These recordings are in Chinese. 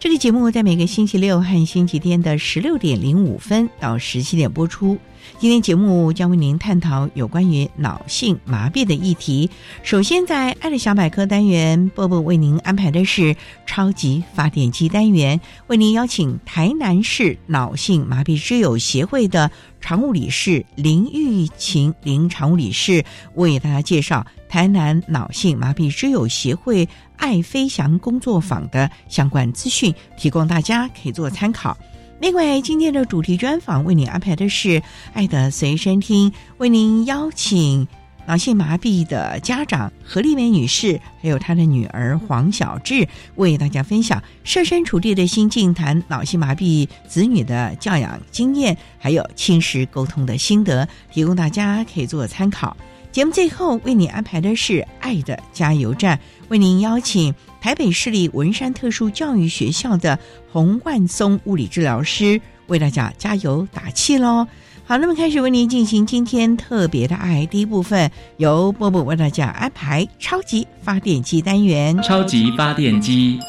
这个节目在每个星期六和星期天的十六点零五分到十七点播出。今天节目将为您探讨有关于脑性麻痹的议题。首先，在爱的小百科单元，波波为您安排的是超级发电机单元，为您邀请台南市脑性麻痹之友协会的常务理事林玉琴林常务理事为大家介绍台南脑性麻痹之友协会。爱飞翔工作坊的相关资讯，提供大家可以做参考。另外，今天的主题专访为您安排的是《爱的随身听》，为您邀请脑性麻痹的家长何丽梅女士，还有她的女儿黄小志，为大家分享设身处地的心境，谈脑性麻痹子女的教养经验，还有亲师沟通的心得，提供大家可以做参考。节目最后为你安排的是《爱的加油站》，为您邀请台北市立文山特殊教育学校的洪万松物理治疗师为大家加油打气喽。好，那么开始为您进行今天特别的爱第一部分，由波波为大家安排超级发电机单元。超级发电机，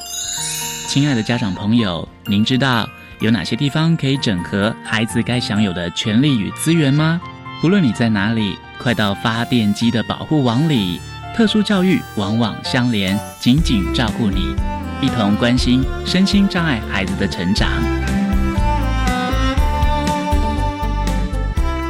亲爱的家长朋友，您知道有哪些地方可以整合孩子该享有的权利与资源吗？不论你在哪里。快到发电机的保护网里，特殊教育网网相连，紧紧照顾你，一同关心身心障碍孩子的成长。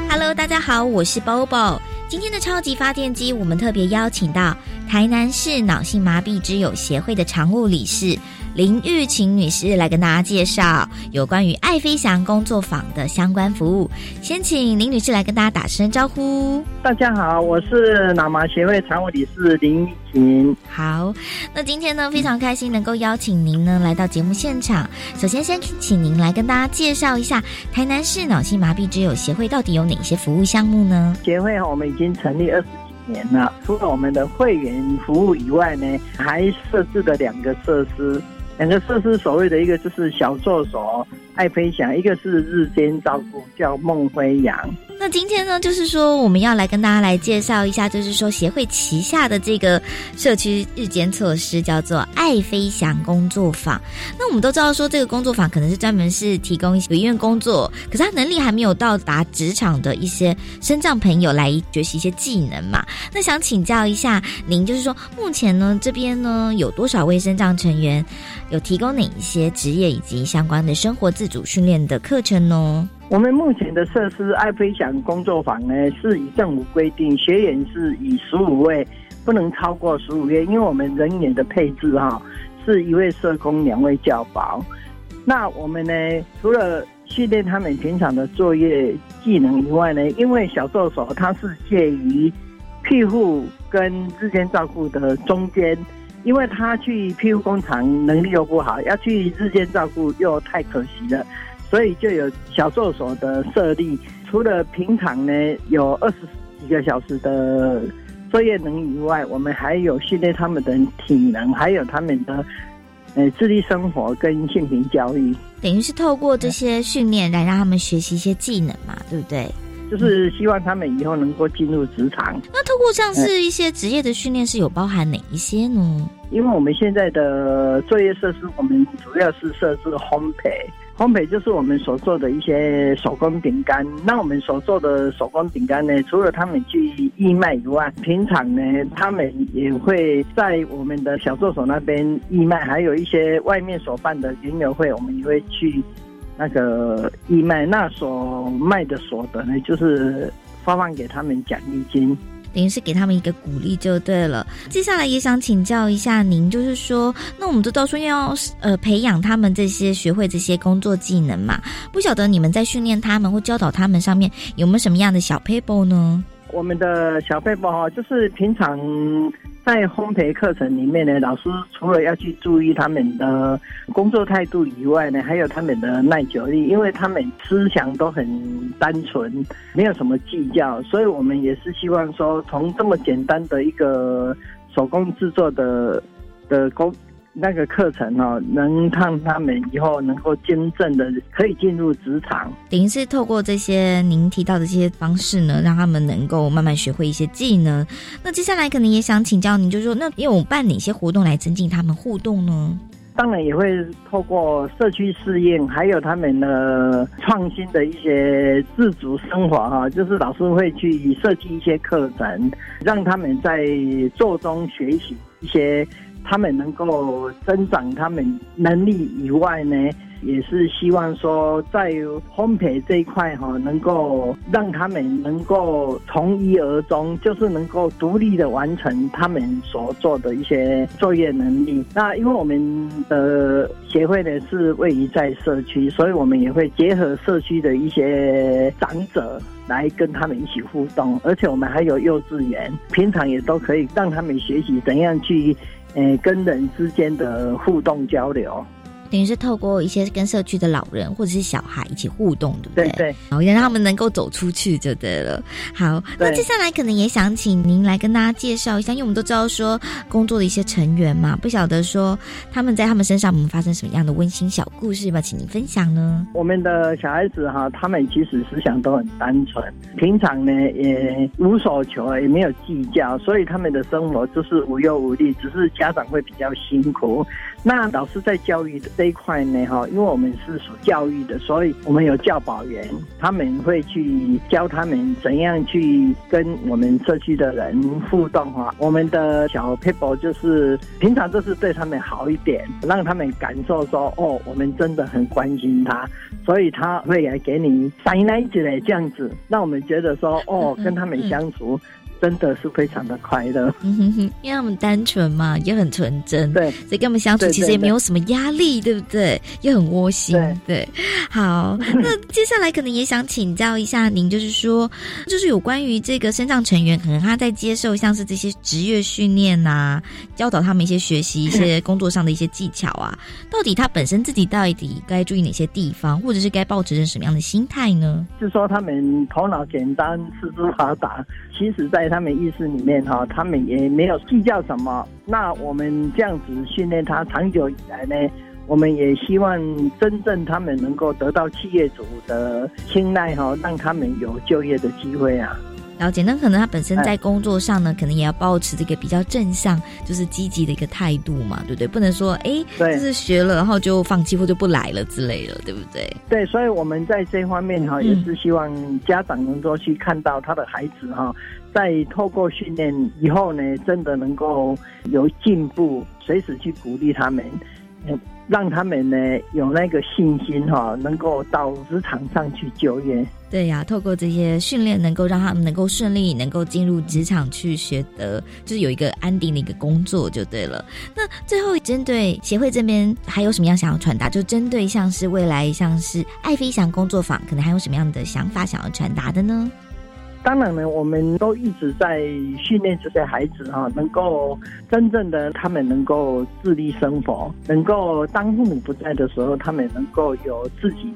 Hello，大家好，我是 Bobo。今天的超级发电机，我们特别邀请到台南市脑性麻痹之友协会的常务理事。林玉琴女士来跟大家介绍有关于爱飞翔工作坊的相关服务。先请林女士来跟大家打声招呼。大家好，我是脑麻协会常务理事林玉琴。好，那今天呢非常开心能够邀请您呢来到节目现场。首先，先请您来跟大家介绍一下台南市脑性麻痹之友协会到底有哪些服务项目呢？协会我们已经成立二十几年了，除了我们的会员服务以外呢，还设置了两个设施。两个设施，所谓的一个就是小作所爱飞翔，一个是日间照顾叫梦飞扬。那今天呢，就是说我们要来跟大家来介绍一下，就是说协会旗下的这个社区日间措施叫做爱飞翔工作坊。那我们都知道说，这个工作坊可能是专门是提供有医院工作，可是他能力还没有到达职场的一些身障朋友来学习一些技能嘛。那想请教一下您，就是说目前呢这边呢有多少位身障成员，有提供哪一些职业以及相关的生活自主训练的课程呢？我们目前的设施爱飞翔工作坊呢，是以政府规定学员是以十五位，不能超过十五位，因为我们人员的配置哈，是一位社工，两位教保。那我们呢，除了训练他们平常的作业技能以外呢，因为小助手他是介于庇护跟日间照顾的中间，因为他去庇护工厂能力又不好，要去日间照顾又太可惜了。所以就有小作所的设立，除了平常呢有二十几个小时的作业能以外，我们还有训练他们的体能，还有他们的呃自立生活跟性平教育。等于是透过这些训练来让他们学习一些技能嘛，对不对？就是希望他们以后能够进入职场。那透过像是一些职业的训练，是有包含哪一些呢？因为我们现在的作业设施，我们主要是设置烘焙。烘焙就是我们所做的一些手工饼干。那我们所做的手工饼干呢，除了他们去义卖以外，平常呢，他们也会在我们的小助手那边义卖，还有一些外面所办的园游会，我们也会去那个义卖。那所卖的所得呢，就是发放给他们奖励金。等于是给他们一个鼓励就对了。接下来也想请教一下您，就是说，那我们都到说要呃培养他们这些学会这些工作技能嘛？不晓得你们在训练他们或教导他们上面有没有什么样的小 paper 呢？我们的小 paper 哈，就是平常。在烘焙课程里面呢，老师除了要去注意他们的工作态度以外呢，还有他们的耐久力，因为他们思想都很单纯，没有什么计较，所以我们也是希望说，从这么简单的一个手工制作的的工。那个课程哦，能让他们以后能够真正的可以进入职场，等于是透过这些您提到的这些方式呢，让他们能够慢慢学会一些技能。那接下来可能也想请教您，就是说，那有办哪些活动来增进他们互动呢？当然也会透过社区适应，还有他们的创新的一些自主生活哈，就是老师会去设计一些课程，让他们在做中学习一些。他们能够增长他们能力以外呢，也是希望说在烘焙这一块哈，能够让他们能够从一而终，就是能够独立的完成他们所做的一些作业能力。那因为我们的协会呢是位于在社区，所以我们也会结合社区的一些长者来跟他们一起互动，而且我们还有幼稚园，平常也都可以让他们学习怎样去。跟人之间的互动交流。等于是透过一些跟社区的老人或者是小孩一起互动，对不对？对，好，让他们能够走出去就对了。好，那接下来可能也想请您来跟大家介绍一下，因为我们都知道说工作的一些成员嘛，不晓得说他们在他们身上我们发生什么样的温馨小故事吧，请您分享呢？我们的小孩子哈，他们其实思想都很单纯，平常呢也无所求，也没有计较，所以他们的生活就是无忧无虑，只是家长会比较辛苦。那老师在教育的这一块呢，哈，因为我们是属教育的，所以我们有教保员，他们会去教他们怎样去跟我们社区的人互动哈。我们的小 people 就是平常就是对他们好一点，让他们感受说，哦，我们真的很关心他，所以他会来给你塞奶子嘞，这样子，让我们觉得说，哦，跟他们相处。真的是非常的快乐，因为他们单纯嘛，也很纯真，对，所以跟我们相处其实也没有什么压力，对不对？又很窝心，对。好，那接下来可能也想请教一下您，就是说，就是有关于这个身障成员，可能他在接受像是这些职业训练呐，教导他们一些学习一些工作上的一些技巧啊，到底他本身自己到底该注意哪些地方，或者是该保持着什么样的心态呢？就说他们头脑简单，四肢发达，其实在他们意识里面哈，他们也没有计较什么。那我们这样子训练他，长久以来呢，我们也希望真正他们能够得到企业主的青睐哈，让他们有就业的机会啊。了解，那可能他本身在工作上呢，可能也要保持这个比较正向，就是积极的一个态度嘛，对不对？不能说哎，就是学了然后就放弃或就不来了之类的，对不对？对，所以我们在这方面哈，也是希望家长能够去看到他的孩子哈，在透过训练以后呢，真的能够有进步，随时去鼓励他们。让他们呢有那个信心哈，能够到职场上去就业。对呀，透过这些训练，能够让他们能够顺利能够进入职场去学得，就是有一个安定的一个工作就对了。那最后针对协会这边还有什么样想要传达？就针对像是未来像是爱飞翔工作坊，可能还有什么样的想法想要传达的呢？当然呢，我们都一直在训练这些孩子哈，能够真正的他们能够自立生活，能够当父母不在的时候，他们能够有自己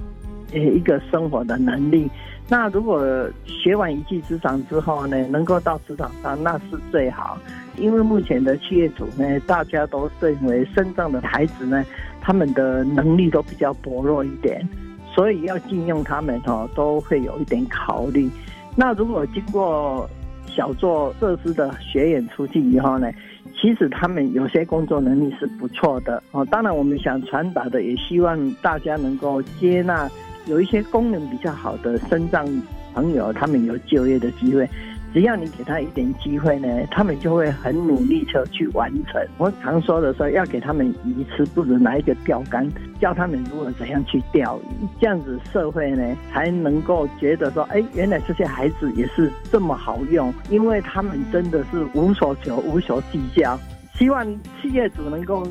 呃一个生活的能力。那如果学完一技之长之后呢，能够到职场上，那是最好。因为目前的企业主呢，大家都认为身障的孩子呢，他们的能力都比较薄弱一点，所以要禁用他们哦，都会有一点考虑。那如果经过小作设施的学员出去以后呢，其实他们有些工作能力是不错的哦。当然，我们想传达的也希望大家能够接纳有一些功能比较好的身障朋友，他们有就业的机会。只要你给他一点机会呢，他们就会很努力的去完成。我常说的说，要给他们鱼吃，不如拿一个钓竿，教他们如何怎样去钓鱼。这样子社会呢，才能够觉得说，哎，原来这些孩子也是这么好用，因为他们真的是无所求、无所计较。希望企业主能够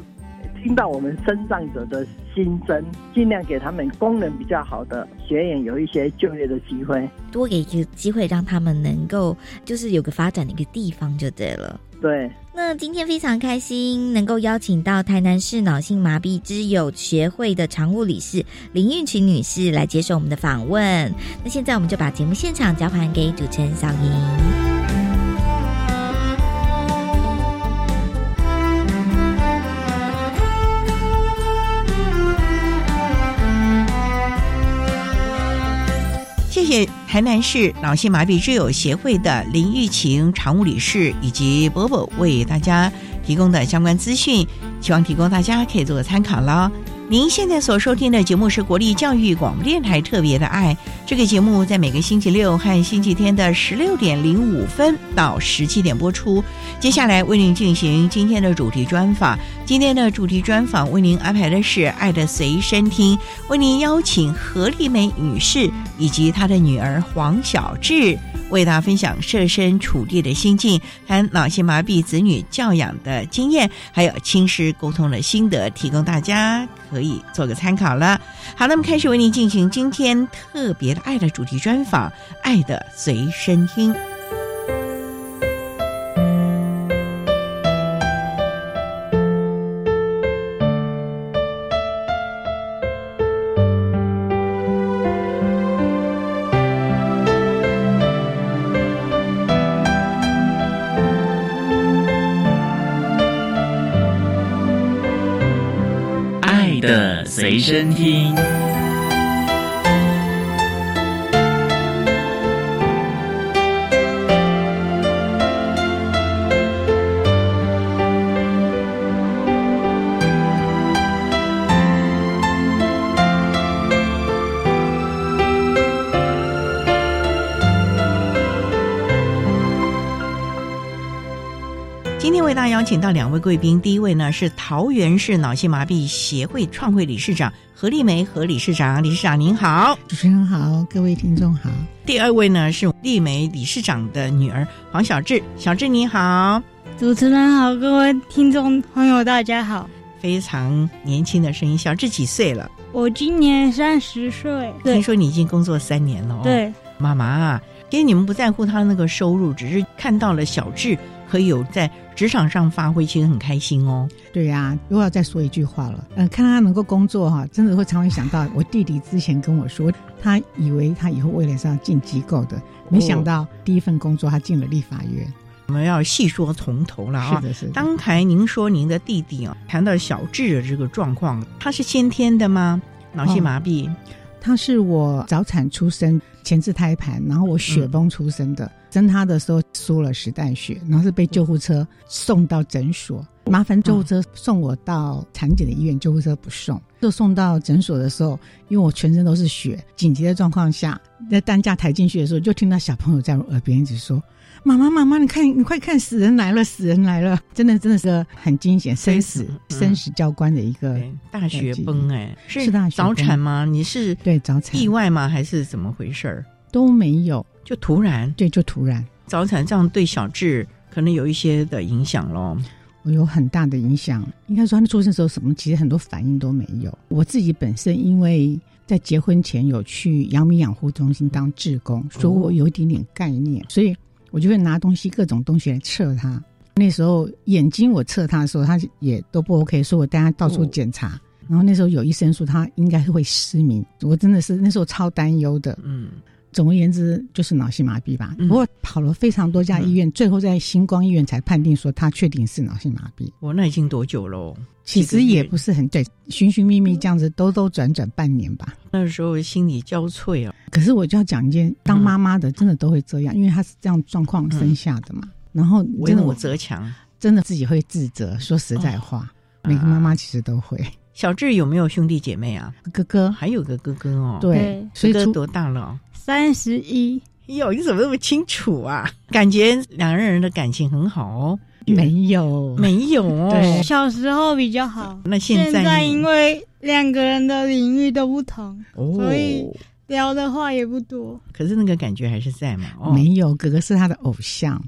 听到我们身障者的。心声，尽量给他们功能比较好的学员有一些就业的机会，多给一个机会，让他们能够就是有个发展的一个地方就对了。对，那今天非常开心能够邀请到台南市脑性麻痹之友协会的常务理事林运群女士来接受我们的访问。那现在我们就把节目现场交还给主持人小莹。谢台南市脑性麻痹之友协会的林玉琴常务理事以及伯伯为大家提供的相关资讯，希望提供大家可以做个参考了。您现在所收听的节目是国立教育广播电台特别的爱。这个节目在每个星期六和星期天的十六点零五分到十七点播出。接下来为您进行今天的主题专访。今天的主题专访为您安排的是《爱的随身听》，为您邀请何丽梅女士以及她的女儿黄小智。为大家分享设身处地的心境，谈脑性麻痹子女教养的经验，还有亲师沟通的心得，提供大家可以做个参考了。好，那么开始为您进行今天特别的爱的主题专访，《爱的随身听》。身听。请到两位贵宾，第一位呢是桃园市脑性麻痹协会创会理事长何丽梅何理事长，理事长您好，主持人好，各位听众好。第二位呢是丽梅理事长的女儿黄小智，小智你好，主持人好，各位听众朋友大家好。非常年轻的声音，小智几岁了？我今年三十岁。听说你已经工作三年了，对，妈妈，其实你们不在乎他那个收入，只是看到了小智。可以有在职场上发挥，其实很开心哦。对呀，又要再说一句话了。嗯，看他能够工作哈，真的会常会想到我弟弟之前跟我说，他以为他以后未来是要进机构的，没想到第一份工作他进了立法院。我们要细说从头了啊。是的，是的。刚才您说您的弟弟啊，谈到小智的这个状况，他是先天的吗？脑性麻痹？他是我早产出生，前置胎盘，然后我血崩出生的。生他的时候输了时代血，然后是被救护车送到诊所，麻烦救护车送我到产检的医院，救护车不送。就送到诊所的时候，因为我全身都是血，紧急的状况下，在担架抬进去的时候，就听到小朋友在我耳边一直说：“妈妈，妈妈，你看，你快看，死人来了，死人来了！”真的，真的是很惊险，生死生死交关的一个大雪崩，哎，是大早产吗？你是对早产意外吗？还是怎么回事儿？都没有。就突然，对，就突然早产，这样对小智可能有一些的影响咯。我有很大的影响。应该说，他出生的时候什么，其实很多反应都没有。我自己本身因为在结婚前有去阳明养护中心当志工，所以我有一点点概念，所以我就会拿东西，各种东西来测他。那时候眼睛我测他的时候，他也都不 OK，所以我带他到处检查。然后那时候有医生说他应该是会失明，我真的是那时候超担忧的。嗯。总而言之就是脑性麻痹吧。嗯不过跑了非常多家医院，最后在星光医院才判定说他确定是脑性麻痹。我那已经多久喽？其实也不是很对，寻寻觅觅这样子兜兜转转半年吧。那时候心力交瘁啊。可是我就要讲一件，当妈妈的真的都会这样，因为她是这样状况生下的嘛。然后真的我则强。真的自己会自责，说实在话，每个妈妈其实都会。小智有没有兄弟姐妹啊？哥哥还有个哥哥哦。对对，哥哥多大了？三十一，哟，你怎么那么清楚啊？感觉两个人的感情很好哦。没有没有哦。对小时候比较好，那现现在因为两个人的领域都不同，哦，所以聊的话也不多。可是那个感觉还是在嘛。哦，没有，哥哥是他的偶像，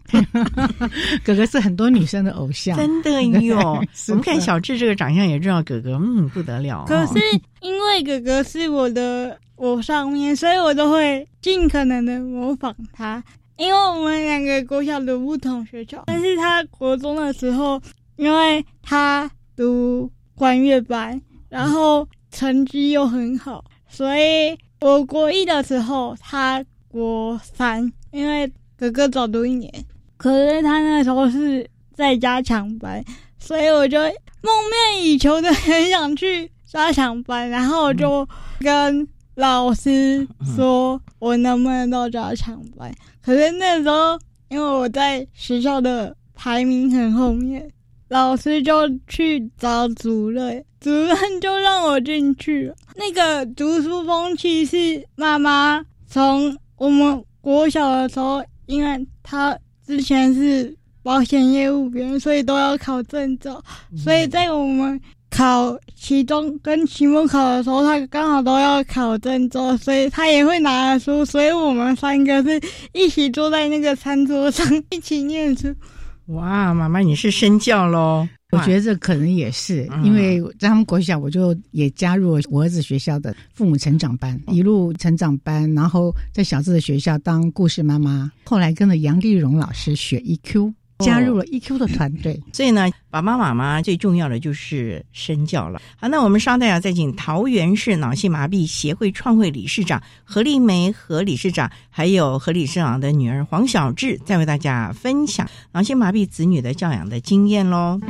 哥哥是很多女生的偶像。真的哟。是我们看小智这个长相也知道哥哥，嗯，不得了哦。可是因为哥哥是我的我上面，所以我都会尽可能的模仿他。因为我们两个国小读不同学校，但是他国中的时候，因为他读管乐班，然后成绩又很好，所以我国一的时候，他国三，因为哥哥早读一年，可是他那时候是在加强班，所以我就梦寐以求的很想去加强班，然后我就跟老师说我能不能到加强班。可是那时候因为我在学校的排名很后面，老师就去找主任，主任就让我进去。那个读书风气是妈妈从我们国小的时候，因为她之前是保险业务员，所以都要考证照，所以在我们考期中跟期末考的时候，她刚好都要考证照，所以她也会拿书，所以我们三个是一起坐在那个餐桌上一起念书。哇，妈妈你是身教喽。我觉得这可能也是，嗯。因为在他们国小，我就也加入了我儿子学校的父母成长班，一路成长班，然后在小智的学校当故事妈妈，后来跟着杨丽蓉老师学 EQ，加入了 EQ 的团队。所以呢，爸爸妈妈最重要的就是身教了。好，那我们稍待啊，再请桃园市脑性麻痹协会创会理事长何丽梅何理事长，还有何理事长的女儿黄小智，再为大家分享脑性麻痹子女的教养的经验喽。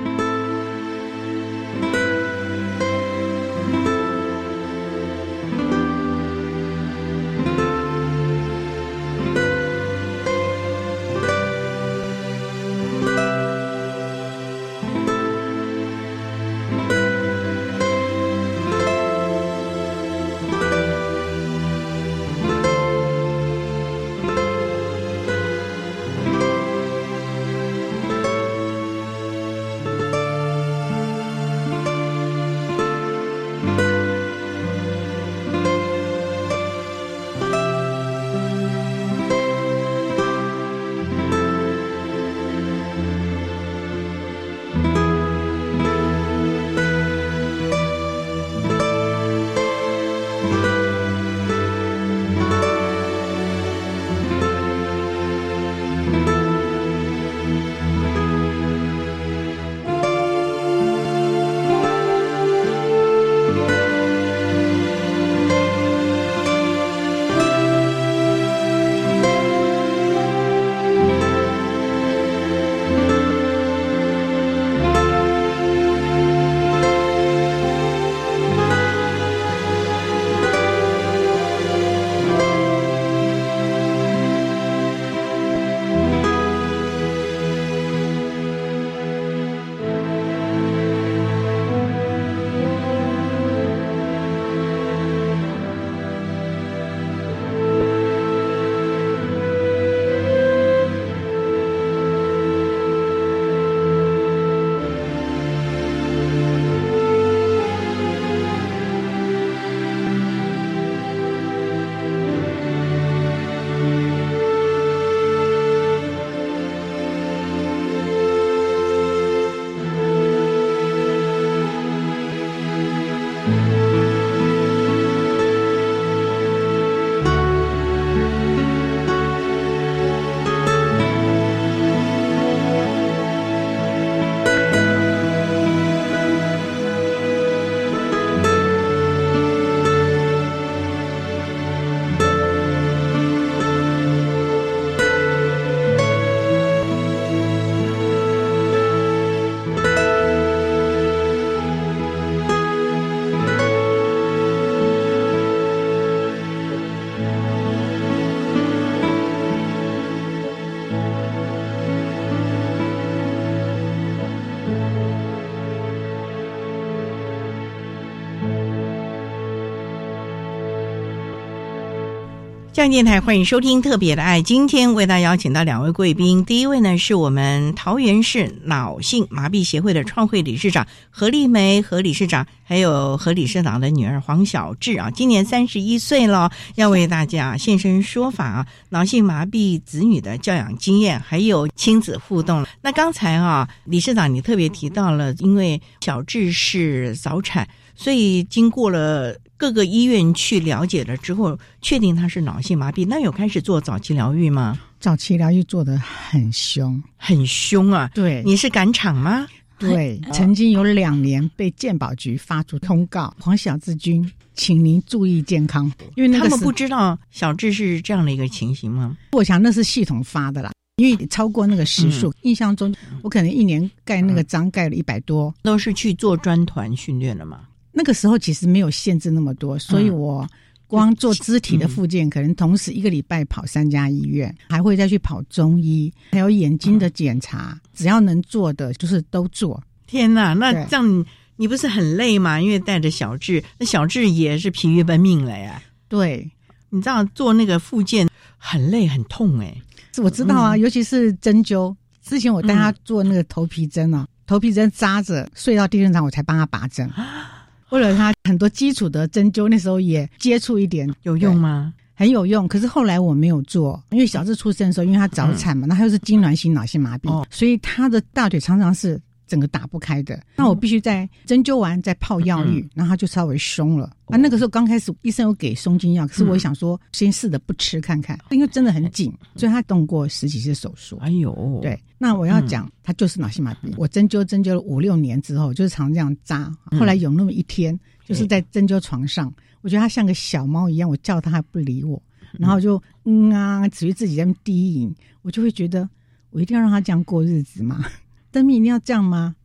电台欢迎收听《特别的爱》，今天为大家邀请到两位贵宾。第一位呢是我们桃园市脑性麻痹协会的创会理事长何丽梅何理事长，还有何理事长的女儿黄小智啊，今年三十一岁了，要为大家现身说法啊，脑性麻痹子女的教养经验，还有亲子互动。那刚才啊，理事长你特别提到了，因为小智是早产，所以经过了。各个医院去了解了之后，确定他是脑性麻痹，那有开始做早期疗愈吗？早期疗愈做的很凶，很凶啊！对，你是赶场吗？对，曾经有两年被健保局发出通告，黄小志君，请您注意健康，因为他们不知道小志是这样的一个情形吗？我想那是系统发的啦，因为超过那个时数，印象中我可能一年盖那个章盖了一百多，都是去做专团训练了嘛。那个时候其实没有限制那么多，所以我光做肢体的复健，可能同时一个礼拜跑三家医院，还会再去跑中医，还有眼睛的检查，只要能做的就是都做。天哪，那这样你不是很累吗？因为带着小智，那小智也是疲于奔命了呀。对，你知道做那个复健很累很痛哎，我知道啊，尤其是针灸。之前我带他做那个头皮针啊，头皮针扎着睡到第二天早上，我才帮他拔针。为了他很多基础的针灸，那时候也接触一点，有用吗？很有用。可是后来我没有做，因为小智出生的时候，因为他早产嘛，那他又是痉挛性脑性麻痹，所以他的大腿常常是整个打不开的。那我必须在针灸完再泡药浴，然后他就稍微松了。啊，那个时候刚开始医生有给松筋药，可是我想说先试着不吃看看，因为真的很紧，所以他动过十几次手术。哎呦，对，那我要讲，他就是脑性麻痹。我针灸针灸了五六年之后，就是常这样扎。后来有那么一天，就是在针灸床上，我觉得他像个小猫一样，我叫他还不理我，然后就嗯啊，只于自己在那低吟，我就会觉得我一定要让他这样过日子吗？灯谜一定要这样吗？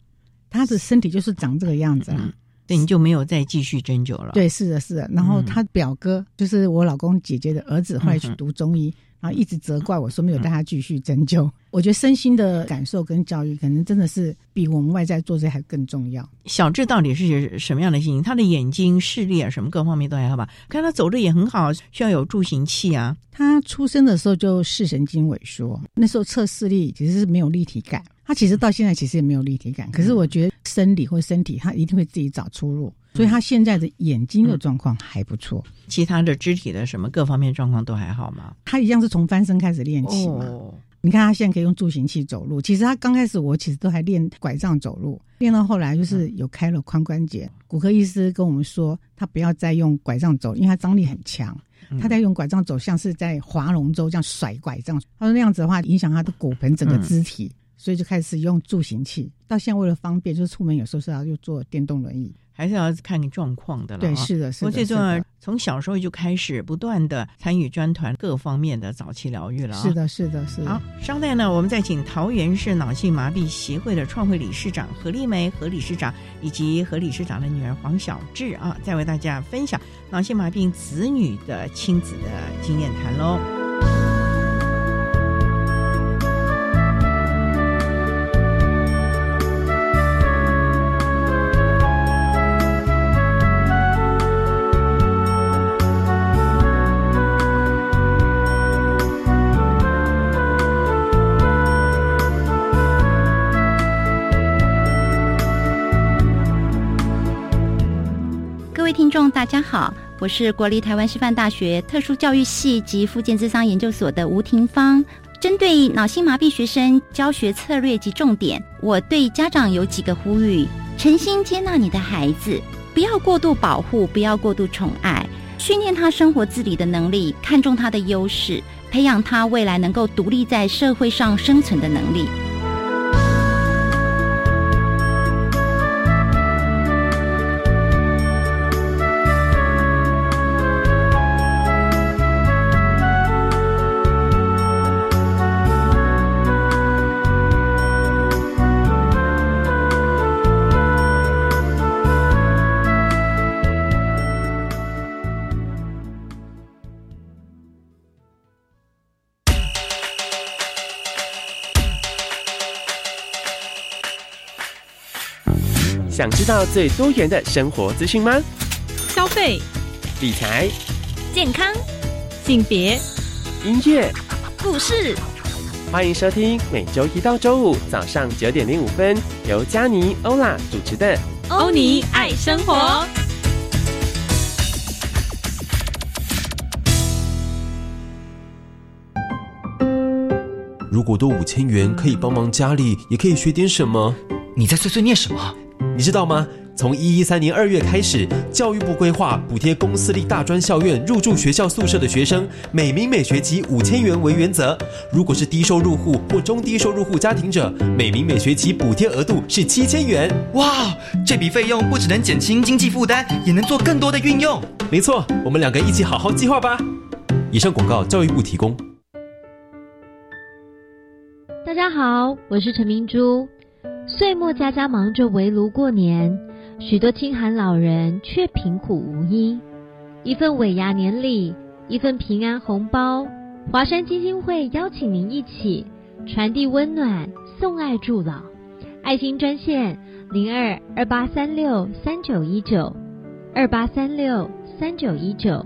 他的身体就是长这个样子啊。对，你就没有再继续针灸了。对，是的，是的。然后他表哥就是我老公姐姐的儿子，后来去读中医，然后一直责怪我说没有带他继续针灸。我觉得身心的感受跟教育，可能真的是比我们外在做这还更重要。小智到底是什么样的心情？他的眼睛视力啊，什么各方面都还好吧？看他走的也很好，需要有助行器啊。他出生的时候就视神经萎缩，那时候测视力其实是没有立体感。他其实到现在其实也没有立体感，可是我觉得生理或身体他一定会自己找出路，所以他现在的眼睛的状况还不错，其他的肢体的什么各方面状况都还好吗？他一样是从翻身开始练起嘛。你看他现在可以用助行器走路，其实他刚开始我其实都还练拐杖走路，练到后来就是有开了髋关节，骨科医师跟我们说他不要再用拐杖走，因为他张力很强，他在用拐杖走像是在划龙舟这样甩拐杖，他说那样子的话影响他的骨盆整个肢体。所以就开始用助行器，到现在为了方便，就是出门有时候是要又坐电动轮椅，还是要看状况的了。对，是的，是的。最重要，从小时候就开始不断的参与专团各方面的早期疗愈了。是的，是的，是的。好，稍待呢，我们再请桃园市脑性麻痹协会的创会理事长何丽梅何理事长以及何理事长的女儿黄小智啊，再为大家分享脑性麻痹子女的亲子的经验谈喽。听众大家好，我是国立台湾师范大学特殊教育系及附件智商研究所的吴廷芳。针对脑性麻痹学生教学策略及重点，我对家长有几个呼吁：诚心接纳你的孩子，不要过度保护，不要过度宠爱，训练他生活自理的能力，看重他的优势，培养他未来能够独立在社会上生存的能力。想知道最多元的生活资讯吗？消费、理财、健康、性别、音乐、故事。欢迎收听每周一到周五早上九点零五分，由佳妮、欧拉主持的《欧尼爱生活》。如果多五千元可以帮忙家里，也可以学点什么。你在碎碎念什么？你知道吗？从一一三年二月开始，教育部规划补贴公私立大专校院入住学校宿舍的学生，每名每学期五千元为原则。如果是低收入户或中低收入户家庭者，每名每学期补贴额度是七千元。哇，这笔费用不只能减轻经济负担，也能做更多的运用。没错，我们两个一起好好计划吧。以上广告，教育部提供。大家好，我是陈明珠。岁末家家忙着围炉过年，许多清寒老人却贫苦无依。一份尾牙年礼，一份平安红包，华山基金会邀请您一起传递温暖，送爱助老。爱心专线零二二八三六三九一九二八三六三九一九。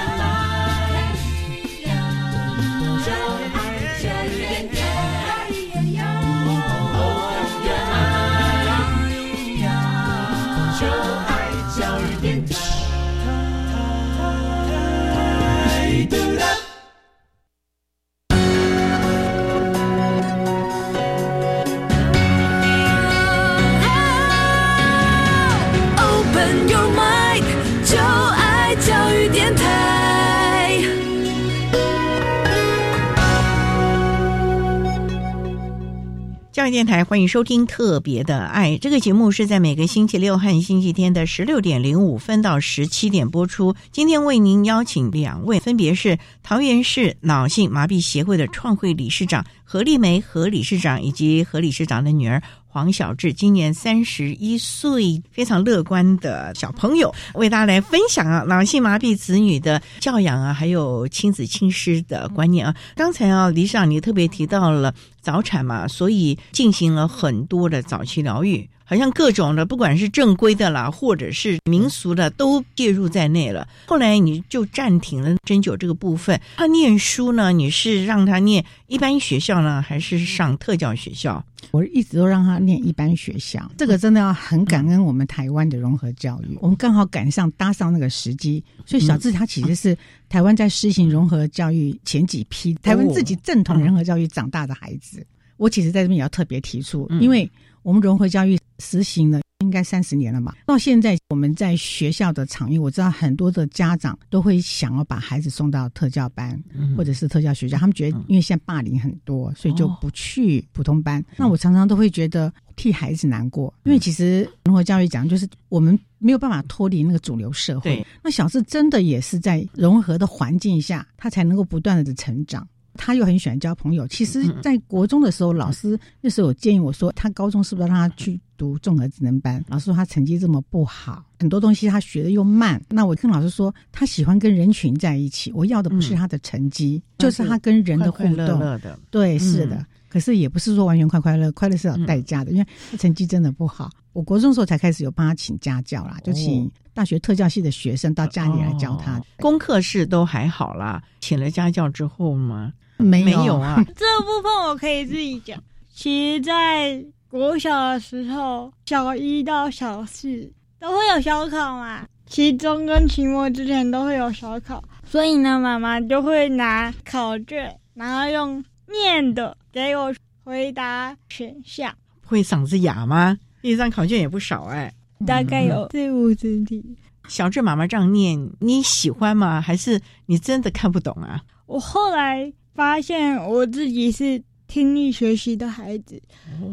教育电台欢迎收听《特别的爱》这个节目，是在每个星期六和星期天的十六点零五分到十七点播出。今天为您邀请两位，分别是桃园市脑性麻痹协会的创会理事长何丽梅何理事长，以及何理事长的女儿黄小智，今年三十一岁，非常乐观的小朋友，为大家来分享啊脑性麻痹子女的教养啊，还有亲子亲师的观念啊。刚才啊，理事长你特别提到了。早产嘛，所以进行了很多的早期疗愈，好像各种的，不管是正规的啦，或者是民俗的，都介入在内了。后来你就暂停了针灸这个部分。他念书呢，你是让他念一般学校呢，还是上特教学校？我一直都让他念一般学校。这个真的要很感恩我们台湾的融合教育，我们刚好赶上搭上那个时机，所以小智他其实是台湾在实行融合教育前几批台湾自己正统融合教育长大的孩子。我其实在这边也要特别提出，因为我们融合教育实行了应该三十年了嘛，到现在我们在学校的场域，我知道很多的家长都会想要把孩子送到特教班或者是特教学校，他们觉得因为现在霸凌很多，所以就不去普通班。那我常常都会觉得替孩子难过，因为其实融合教育讲就是我们没有办法脱离那个主流社会，那小智真的也是在融合的环境下，他才能够不断的成长。他又很喜欢交朋友。其实，在国中的时候，老师那时候有建议我说，他高中是不是让他去读综合智能班？老师说他成绩这么不好，很多东西他学的又慢。那我跟老师说，他喜欢跟人群在一起，我要的不是他的成绩，就是他跟人的互动。对，是的。可是也不是说完全快快乐，快乐是有代价的，因为他成绩真的不好。我国中时候才开始有帮他请家教啦，就请大学特教系的学生到家里来教他。功课是都还好啦，请了家教之后吗？没有啊，这部分我可以自己讲。其实，在国小的时候，小一到小四都会有小考嘛，期中跟期末之前都会有小考，所以呢，妈妈就会拿考卷，然后用念的给我回答选项。会嗓子哑吗？一张考卷也不少哎，大概有四五十题。小智妈妈这样念，你喜欢吗？还是你真的看不懂啊？我后来。发现我自己是听力学习的孩子，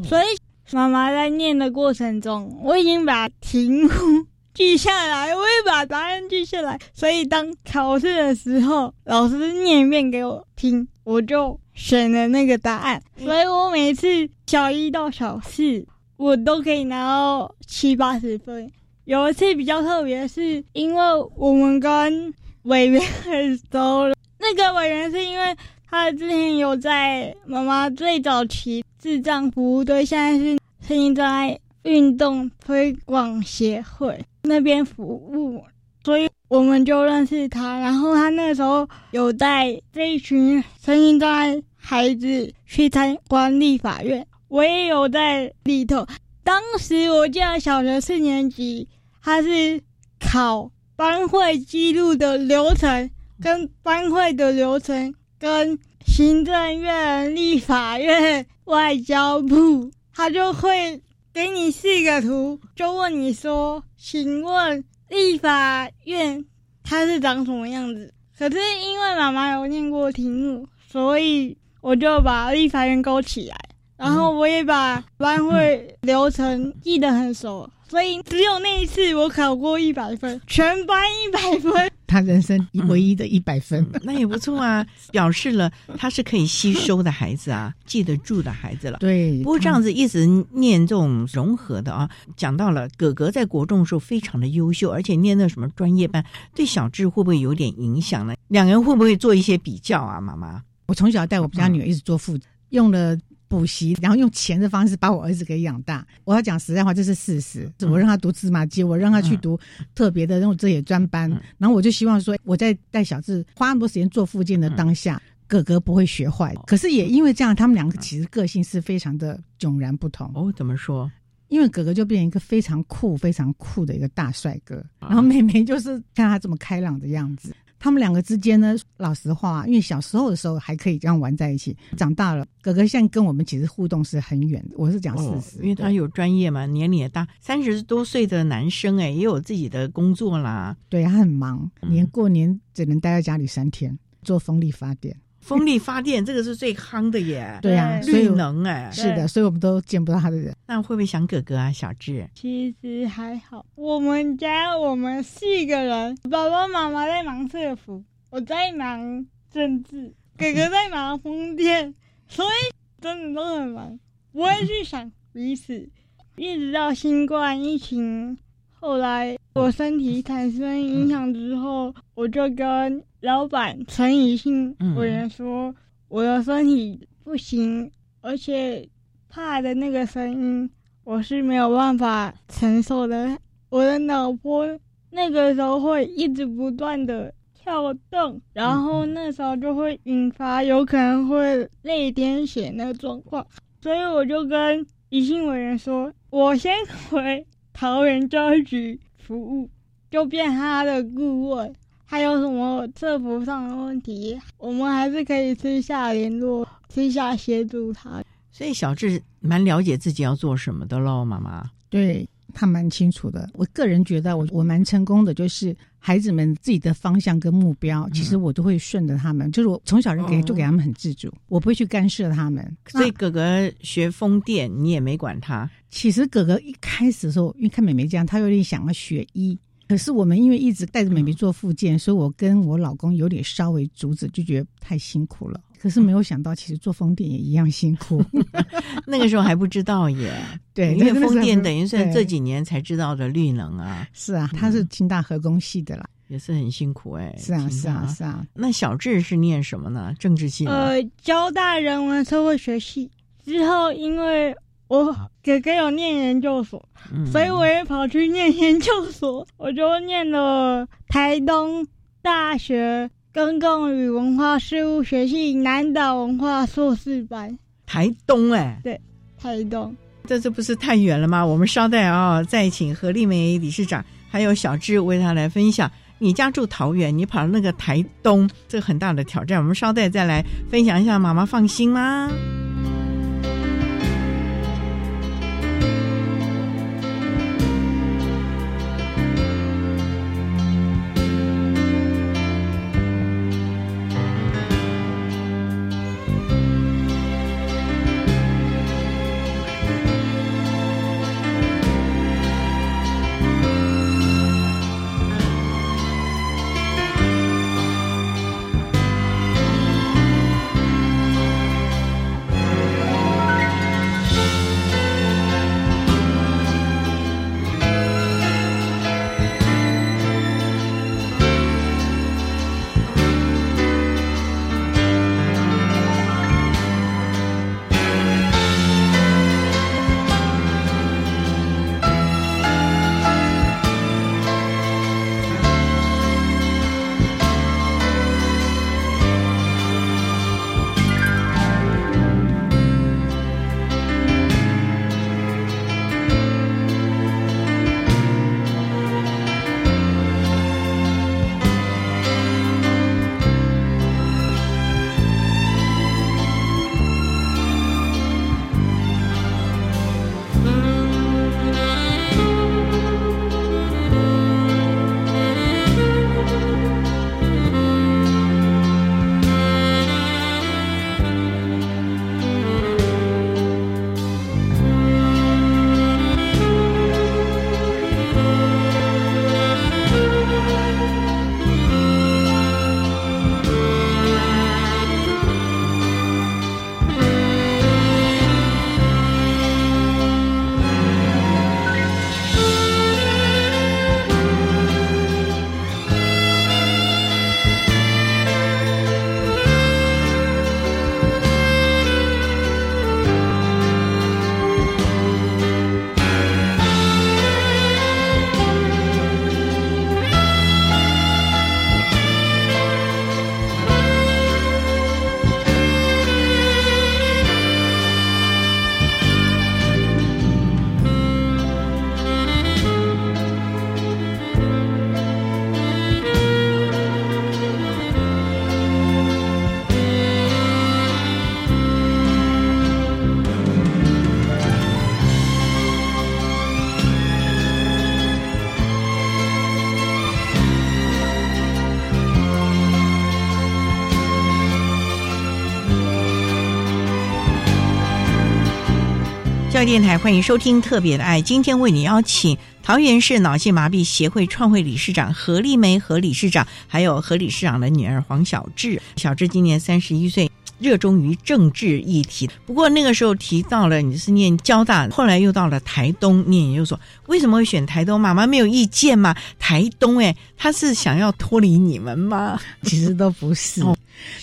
所以妈妈在念的过程中，我已经把题目记下来，我也把答案记下来。所以当考试的时候，老师念一遍给我听，我就选了那个答案。所以我每次小一到小四，我都可以拿到七八十分。有一次比较特别，是因为我们跟委员很熟了。那个委员是因为他之前有在妈妈最早期智障服务队，现在是声音障碍运动推广协会那边服务，所以我们就认识他。然后他那时候有带这一群声音障碍孩子去参观立法院，我也有在里头。当时我记得小学四年级，他是考班会记录的流程，跟班会的流程，跟行政院、立法院、外交部，他就会给你四个图，就问你说：“请问立法院它是长什么样子？”可是因为妈妈有念过题目，所以我就把立法院勾起来。然后我也把班会流程记得很熟，所以只有那一次我考过一百分，全班一百分。他人生唯一的一百分，那也不错啊，表示了他是可以吸收的孩子啊，记得住的孩子了。对，不过这样子一直念这种融合的啊，讲到了哥哥在国中的时候非常的优秀，而且念那什么专业班，对小智会不会有点影响呢？两人会不会做一些比较啊？妈妈，我从小带我们家女儿一直做父用了。补习，然后用钱的方式把我儿子给养大。我要讲实在话，这是事实。我让他读芝麻街，我让他去读特别的那种这些专班。然后我就希望说，我在带小智花那么多时间做附件的当下，哥哥不会学坏。可是也因为这样，他们两个其实个性是非常的迥然不同。哦，怎么说？因为哥哥就变成一个非常酷、非常酷的一个大帅哥，然后妹妹就是看他这么开朗的样子。他们两个之间呢，老实话，因为小时候的时候还可以这样玩在一起，长大了，哥哥现在跟我们其实互动是很远的。我是讲事实，因为他有专业嘛，年龄也大，三十多岁的男生哎，也有自己的工作啦。对他很忙，连过年只能待在家里三天，做风力发电。风力发电这个是最夯的耶，对呀，绿能哎，是的，所以我们都见不到他的人。那会不会想哥哥啊，小智？其实还好，我们家我们四个人，爸爸妈妈在忙社服，我在忙政治，哥哥在忙风电，所以真的都很忙，不会去想彼此。一直到新冠疫情。后来我身体产生影响之后，我就跟老板陈以信委员说，我的身体不行，而且怕的那个声音我是没有办法承受的。我的脑波那个时候会一直不断的跳动，然后那时候就会引发有可能会泪点血的状况，所以我就跟以信委员说，我先回。桃园教育局服务就变他的顾问，还有什么客服上的问题，我们还是可以私下联络，私下协助他。所以小智蛮了解自己要做什么的喽，妈妈。对。他蛮清楚的。我个人觉得，我我蛮成功的，就是孩子们自己的方向跟目标，其实我都会顺着他们。就是我从小就给就给他们很自主，我不会去干涉他们。所以哥哥学风电，你也没管他。其实哥哥一开始的时候，因为看美眉这样，他有点想要学医。可是我们因为一直带着美眉做复健，所以我跟我老公有点稍微阻止，就觉得太辛苦了。可是没有想到，其实做风电也一样辛苦。那个时候还不知道耶，对，因为风电等于算这几年才知道的绿能啊。是啊，他是清大核工系的啦，也是很辛苦哎。是啊，是啊，是啊。那小智是念什么呢？政治系呃，交大人文社会学系。之后因为。我哥哥有念研究所，所以我也跑去念 研究所。我就念了台东大学公共与文化事务学系南岛文化硕士班。台东哎，对，台东，这这不是太远了吗？我们稍待啊，再请何丽梅理事长还有小智为他来分享。你家住桃园，你跑到那个台东，这个很大的挑战。我们稍待再来分享一下，妈妈放心吗？教电台，欢迎收听《特别的爱》。今天为你邀请桃园市脑性麻痹协会创会理事长何丽梅何理事长，还有何理事长的女儿黄小智。小智今年三十一岁。热衷于政治议题，不过那个时候提到了你是念交大，后来又到了台东念研究所，为什么会选台东？妈妈没有意见吗？台东哎，他是想要脱离你们吗？其实都不是，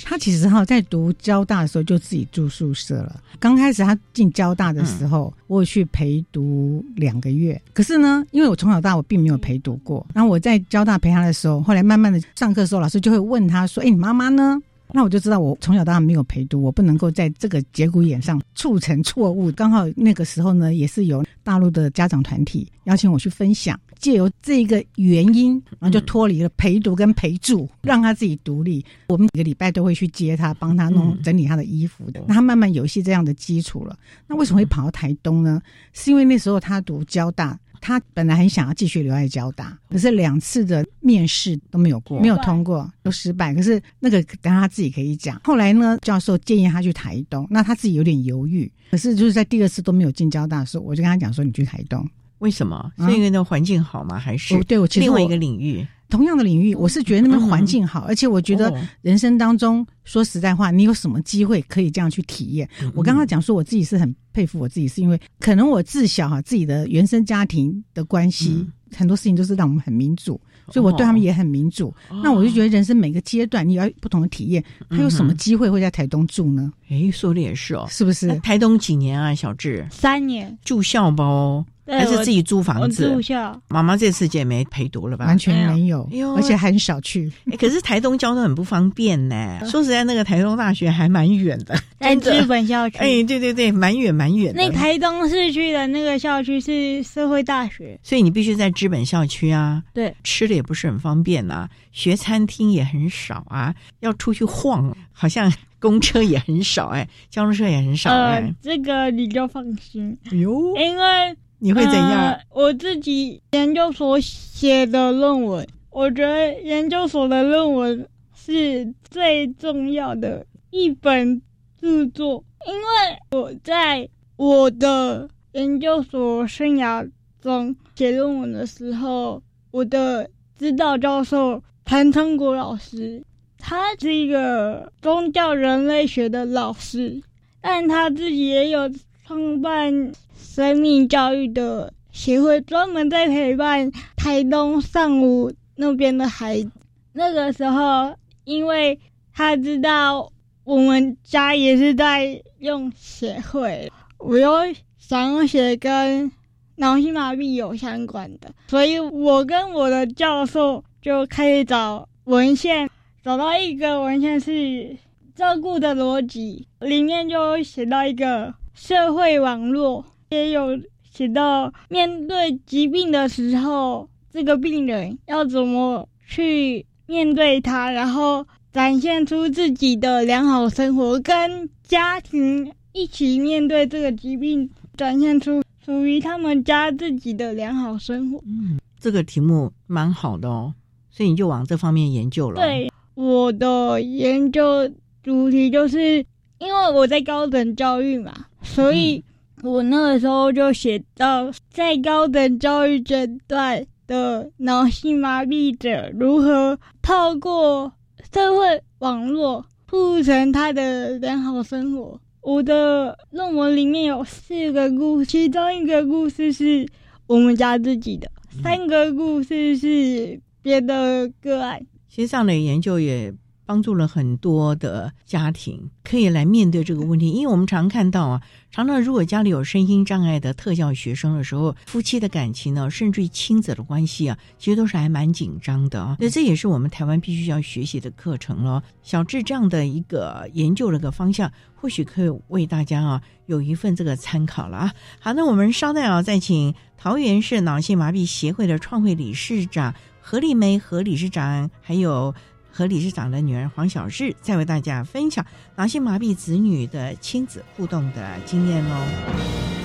他 其实哈在读交大的时候就自己住宿舍了。刚开始他进交大的时候，我去陪读两个月，可是呢，因为我从小到大我并没有陪读过，然后我在交大陪他的时候，后来慢慢的上课的时候，老师就会问他说：“哎，你妈妈呢？”那我就知道，我从小到大没有陪读，我不能够在这个节骨眼上促成错误。刚好那个时候呢，也是有大陆的家长团体邀请我去分享，借由这个原因，然后就脱离了陪读跟陪住，让他自己独立。我们每个礼拜都会去接他，帮他弄整理他的衣服的。那他慢慢有一些这样的基础了。那为什么会跑到台东呢？是因为那时候他读交大。他本来很想要继续留在交大，可是两次的面试都没有过，没有通过，都失败。可是那个等他自己可以讲。后来呢，教授建议他去台东，那他自己有点犹豫。可是就是在第二次都没有进交大的时候，我就跟他讲说：“你去台东，为什么？是因为那环境好吗？还是对我另外一个领域？”同样的领域，我是觉得那边环境好，而且我觉得人生当中说实在话，你有什么机会可以这样去体验？我刚刚讲说我自己是很佩服我自己，是因为可能我自小哈自己的原生家庭的关系，很多事情都是让我们很民主，所以我对他们也很民主。那我就觉得人生每个阶段你要不同的体验，他有什么机会会在台东住呢？哎，说的也是哦，是不是？台东几年啊，小智？三年住校包。还是自己租房子。住校。妈妈这次也没陪读了吧？完全没有，而且很少去。可是台东交通很不方便呢。说实在，那个台东大学还蛮远的，在日本校区。哎，对对对，蛮远蛮远。那台东市区的那个校区是社会大学，所以你必须在资本校区啊。对，吃的也不是很方便呐，学餐厅也很少啊，要出去晃，好像公车也很少，哎，交通车也很少，哎，这个你就放心。哎呦，因为。你会怎样？我自己研究所写的论文，我觉得研究所的论文是最重要的一本著作，因为我在我的研究所生涯中写论文的时候，我的指导教授谭成国老师，他是一个宗教人类学的老师，但他自己也有创办。生命教育的协会专门在陪伴台东上午那边的孩子。那个时候，因为他知道我们家也是在用协会，我又想要写跟脑性麻痹有相关的，所以我跟我的教授就开始找文献，找到一个文献是照顾的逻辑，里面就写到一个社会网络。也有写到，面对疾病的时候，这个病人要怎么去面对他，然后展现出自己的良好生活，跟家庭一起面对这个疾病，展现出属于他们家自己的良好生活。嗯，这个题目蛮好的哦，所以你就往这方面研究了。对，我的研究主题就是因为我在高等教育嘛，所以。我那个时候就写到，在高等教育阶段的脑性麻痹者如何透过社会网络促成他的良好生活。我的论文里面有四个故事，其中一个故事是我们家自己的，三个故事是别的个案。其实上的研究也。帮助了很多的家庭可以来面对这个问题，因为我们常看到啊，常常如果家里有身心障碍的特教学生的时候，夫妻的感情呢，甚至于亲子的关系啊，其实都是还蛮紧张的啊。那这也是我们台湾必须要学习的课程咯。小智这样的一个研究的个方向，或许可以为大家啊有一份这个参考了啊。好，那我们稍待啊，再请桃园市脑性麻痹协会的创会理事长何丽梅何理事长，还有。和理事长的女儿黄小日再为大家分享脑性麻痹子女的亲子互动的经验喽。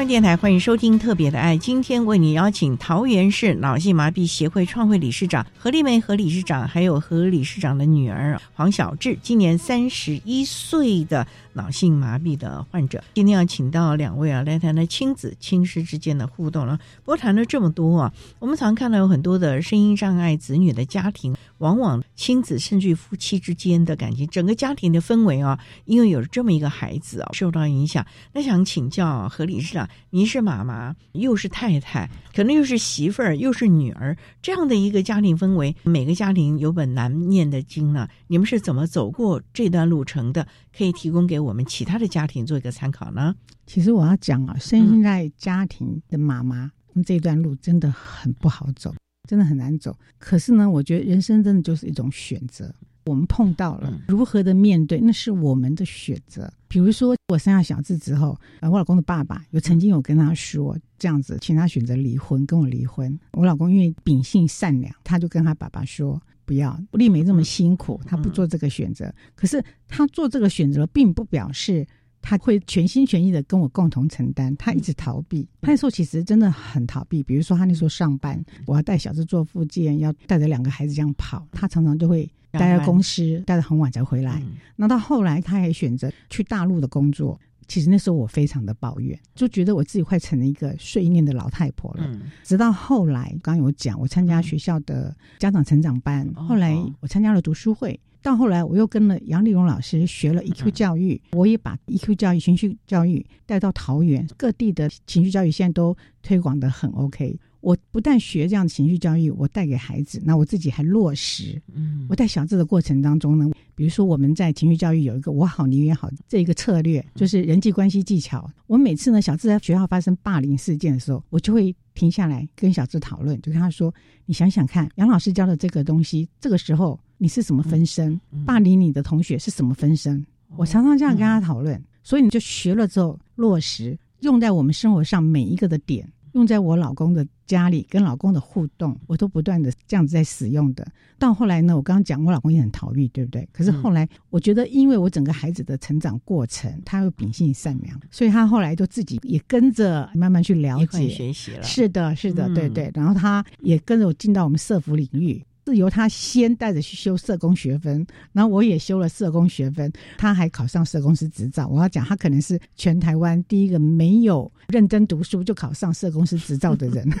上电台，欢迎收听《特别的爱》。今天为你邀请桃园市脑性麻痹协会创会理事长何丽梅何理事长，还有何理事长的女儿黄小智，今年三十一岁的脑性麻痹的患者。今天要请到两位啊，来谈谈亲子亲师之间的互动了。不过谈了这么多啊，我们常看到有很多的声音障碍子女的家庭，往往亲子甚至于夫妻之间的感情，整个家庭的氛围啊，因为有这么一个孩子啊，受到影响。那想请教何理事长，您是妈妈，又是太太，可能又是媳妇儿，又是女儿，这样的一个家庭氛围，每个家庭有本难念的经呢。你们是怎么走过这段路程的？可以提供给我们其他的家庭做一个参考呢？其实我要讲啊，现在家庭的妈妈，这段路真的很不好走，真的很难走。可是呢，我觉得人生真的就是一种选择。我们碰到了如何的面对，那是我们的选择。比如说，我生下小智之后，呃，我老公的爸爸有曾经有跟他说这样子，请他选择离婚，跟我离婚。我老公因为秉性善良，他就跟他爸爸说不要，丽梅这么辛苦，他不做这个选择。可是他做这个选择，并不表示。他会全心全意的跟我共同承担，他一直逃避。他那时候其实真的很逃避，比如说他那时候上班，我要带小智做复健，要带着两个孩子这样跑，他常常就会待在公司，待到很晚才回来。那到后来，他也选择去大陆的工作。其实那时候我非常的抱怨，就觉得我自己快成了一个碎念的老太婆了。直到后来，刚有讲，我参加学校的家长成长班，后来我参加了读书会。到后来，我又跟了杨丽荣老师学了 EQ 教育，我也把 EQ 教育、情绪教育带到桃园各地的情绪教育，现在都推广的很 OK。我不但学这样的情绪教育，我带给孩子，那我自己还落实。嗯，我带小智的过程当中呢，比如说我们在情绪教育有一个“我好你也好”这一个策略，就是人际关系技巧。我每次呢，小智在学校发生霸凌事件的时候，我就会停下来跟小智讨论，就跟他说：“你想想看，杨老师教的这个东西，这个时候。”你是什么分身？霸凌你的同学是什么分身？我常常这样跟他讨论，所以你就学了之后落实，用在我们生活上每一个的点，用在我老公的家里跟老公的互动，我都不断的这样子在使用的。到后来呢，我刚刚讲我老公也很逃避，对不对？可是后来我觉得，因为我整个孩子的成长过程，他又秉性善良，所以他后来就自己也跟着慢慢去了解学习了。是的，是的，对对。然后他也跟着我进到我们社服领域。是由他先带着去修社工学分，然后我也修了社工学分，他还考上社工师执照。我要讲，他可能是全台湾第一个没有认真读书就考上社工师执照的人。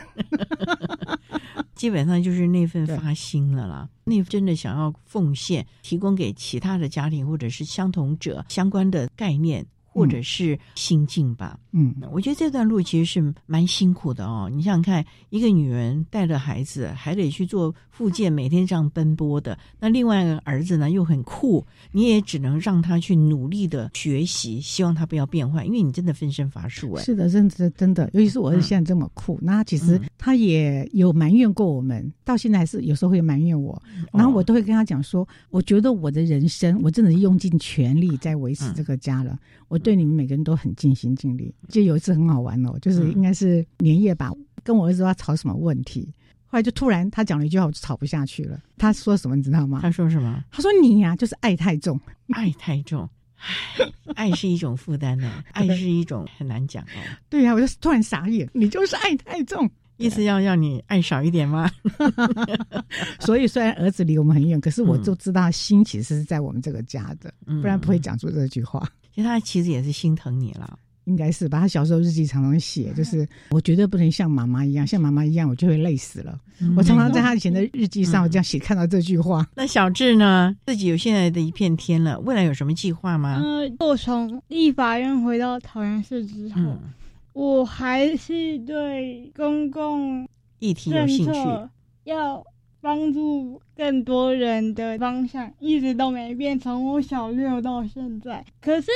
基本上就是那份发心了啦，那真的想要奉献，提供给其他的家庭或者是相同者相关的概念。或者是心境吧，嗯，我觉得这段路其实是蛮辛苦的哦。你想想看，一个女人带着孩子，还得去做复健，每天这样奔波的。那另外一个儿子呢，又很酷，你也只能让他去努力的学习，希望他不要变坏，因为你真的分身乏术哎。是的，真的真的，尤其是我儿子现在这么酷，那其实他也有埋怨过我们，到现在还是有时候会埋怨我，然后我都会跟他讲说，我觉得我的人生，我真的是用尽全力在维持这个家了。我对你们每个人都很尽心尽力。就有一次很好玩哦，就是应该是年夜吧，跟我儿子要吵什么问题，后来就突然他讲了一句话，我就吵不下去了。他说什么你知道吗？他说什么？他说你呀，就是爱太重，爱太重，爱是一种负担呢，爱是一种很难讲哦。对呀，我就突然傻眼，你就是爱太重。意思要让你爱少一点吗？所以虽然儿子离我们很远，可是我就知道心其实是在我们这个家的，不然不会讲出这句话。他其实也是心疼你了，应该是吧？他小时候日记常常写，就是我绝对不能像妈妈一样，像妈妈一样我就会累死了。我常常在他以前的日记上我这样写，看到这句话。那小智呢？自己有现在的一片天了，未来有什么计划吗？嗯，我从立法院回到桃园市之后。我还是对公共议题有兴趣，要帮助更多人的方向一直都没变，从我小六到现在。可是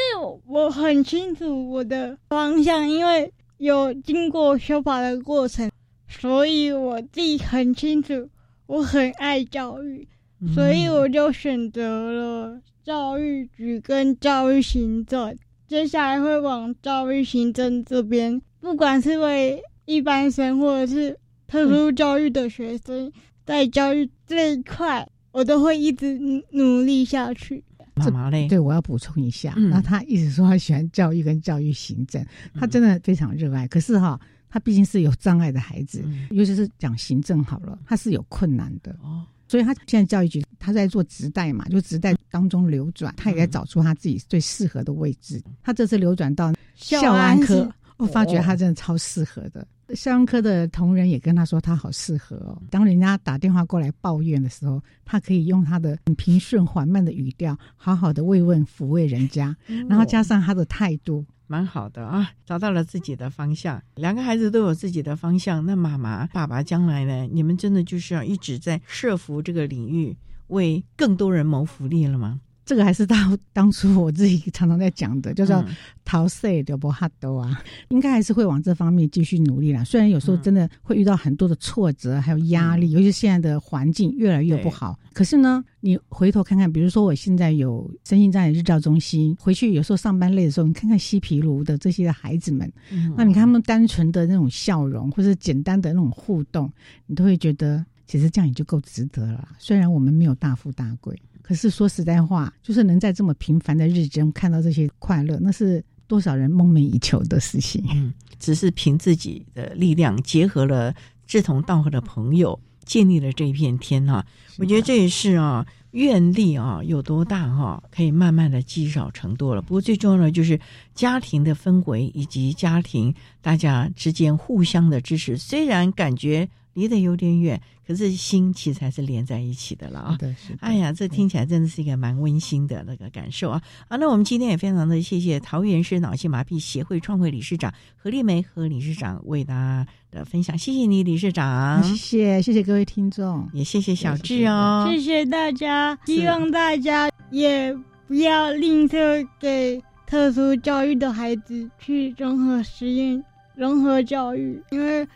我很清楚我的方向，因为有经过修法的过程，所以我自己很清楚，我很爱教育，所以我就选择了教育局跟教育行政。接下来会往教育行政这边，不管是为一般生或者是特殊教育的学生，在教育这一块，我都会一直努力下去。妈妈嘞，对我要补充一下，嗯那他一直说他喜欢教育跟教育行政，他真的非常热爱。可是哈，他毕竟是有障碍的孩子，嗯尤其是讲行政好了，他是有困难的。哦，所以他现在教育局他在做直代嘛，就直代当中流转，他也在找出他自己最适合的位置。他这次流转到校安安科是，我发觉他真的超适合的。校安科的同仁也跟他说他好适合哦。当人家打电话过来抱怨的时候，他可以用他的很平顺缓慢的语调，好好的慰问抚慰人家，然后加上他的态度，蛮好的啊，找到了自己的方向。两个孩子都有自己的方向，那妈妈、爸爸将来呢？你们真的就是要一直在设福这个领域，为更多人谋福利了吗？这个还是到当初我自己常常在讲的，叫做嗯。陶塞的波哈多啊，应该还是会往这方面继续努力啦。虽然有时候真的会遇到很多的挫折，还有压力，尤其是现在的环境越来越不好。可是呢，你回头看看，比如说我现在有身心障碍日照中心，回去有时候上班累的时候，你看看西皮炉的这些孩子们，嗯。那你看他们单纯的那种笑容，或者简单的那种互动，你都会觉得其实这样也就够值得了啦。虽然我们没有大富大贵，可是说实在话，就是能在这么平凡的日子中看到这些快乐，那是多少人梦寐以求的事情。嗯，只是凭自己的力量，结合了志同道合的朋友，建立了这一片天哈、我觉得这也是啊，愿力啊有多大哈、可以慢慢的积少成多了。不过最重要的就是家庭的氛围以及家庭大家之间互相的支持，虽然感觉离得有点远，可是心其实还是连在一起的了啊。对，是。哎呀，这听起来真的是一个蛮温馨的那个感受啊！啊，那我们今天也非常的谢谢桃园市脑性麻痹协会创会理事长何丽梅何理事长为大家的分享，谢谢你，理事长，谢谢谢谢各位听众，也谢谢小智哦，谢谢大家，希望大家也不要吝啬给特殊教育的孩子去融合实验、融合教育，因为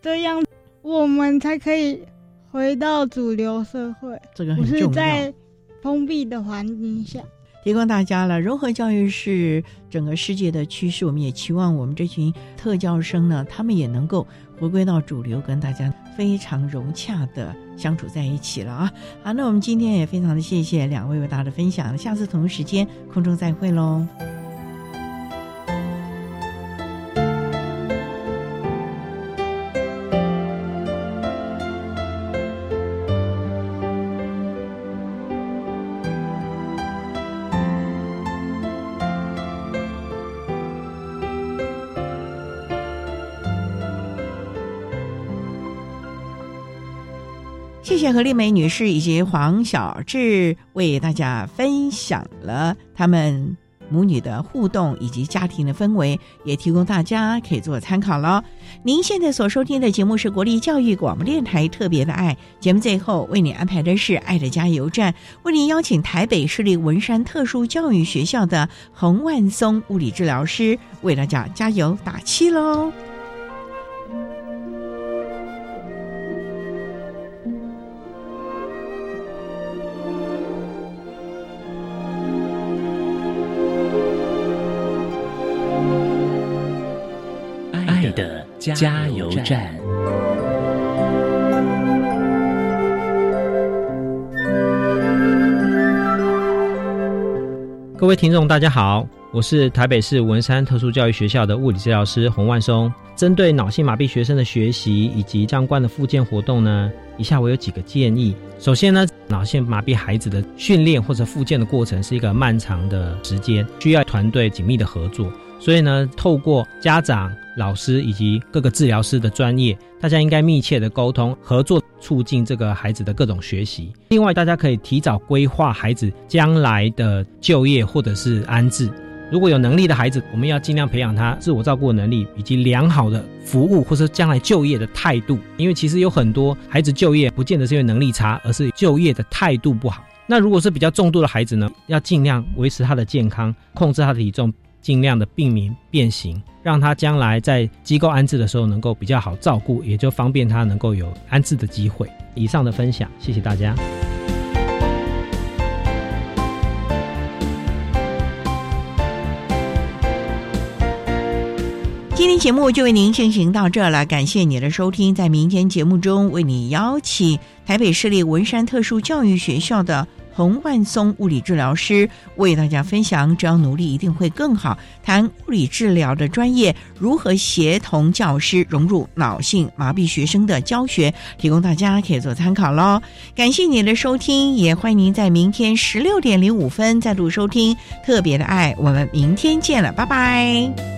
这样我们才可以回到主流社会，这个很重要。在封闭的环境下。提供大家了，融合教育是整个世界的趋势，我们也期望我们这群特教生呢，他们也能够回归到主流，跟大家非常融洽的相处在一起了啊！好，那我们今天也非常的谢谢两位为大家的分享，下次同一时间空中再会喽。谢谢何丽梅女士以及黄小智为大家分享了他们母女的互动以及家庭的氛围，也提供大家可以做参考了。您现在所收听的节目是国立教育广播电台特别的爱节目，最后为您安排的是爱的加油站，为您邀请台北市立文山特殊教育学校的洪万松物理治疗师为大家加油打气喽。加油站。各位听众，大家好，我是台北市文山特殊教育学校的物理治疗师洪万松。针对脑性麻痹学生的学习以及相关的复健活动呢，以下我有几个建议。首先呢，脑性麻痹孩子的训练或者复健的过程是一个漫长的时间，需要团队紧密的合作。所以呢，透过家长、老师以及各个治疗师的专业，大家应该密切的沟通合作，促进这个孩子的各种学习。另外，大家可以提早规划孩子将来的就业或者是安置。如果有能力的孩子，我们要尽量培养他自我照顾的能力，以及良好的服务或是将来就业的态度。因为其实有很多孩子就业不见得是因为能力差，而是就业的态度不好。那如果是比较重度的孩子呢，要尽量维持他的健康，控制他的体重，尽量的避免变形，让他将来在机构安置的时候能够比较好照顾，也就方便他能够有安置的机会。以上的分享，谢谢大家。今天节目就为您进行到这了，感谢你的收听。在明天节目中，为你邀请台北市立文山特殊教育学校的洪万松物理治疗师为大家分享，只要努力一定会更好。谈物理治疗的专业如何协同教师融入脑性麻痹学生的教学，提供大家可以做参考喽。感谢您的收听，也欢迎您在明天十六点零五分再度收听特别的爱。我们明天见了，拜拜。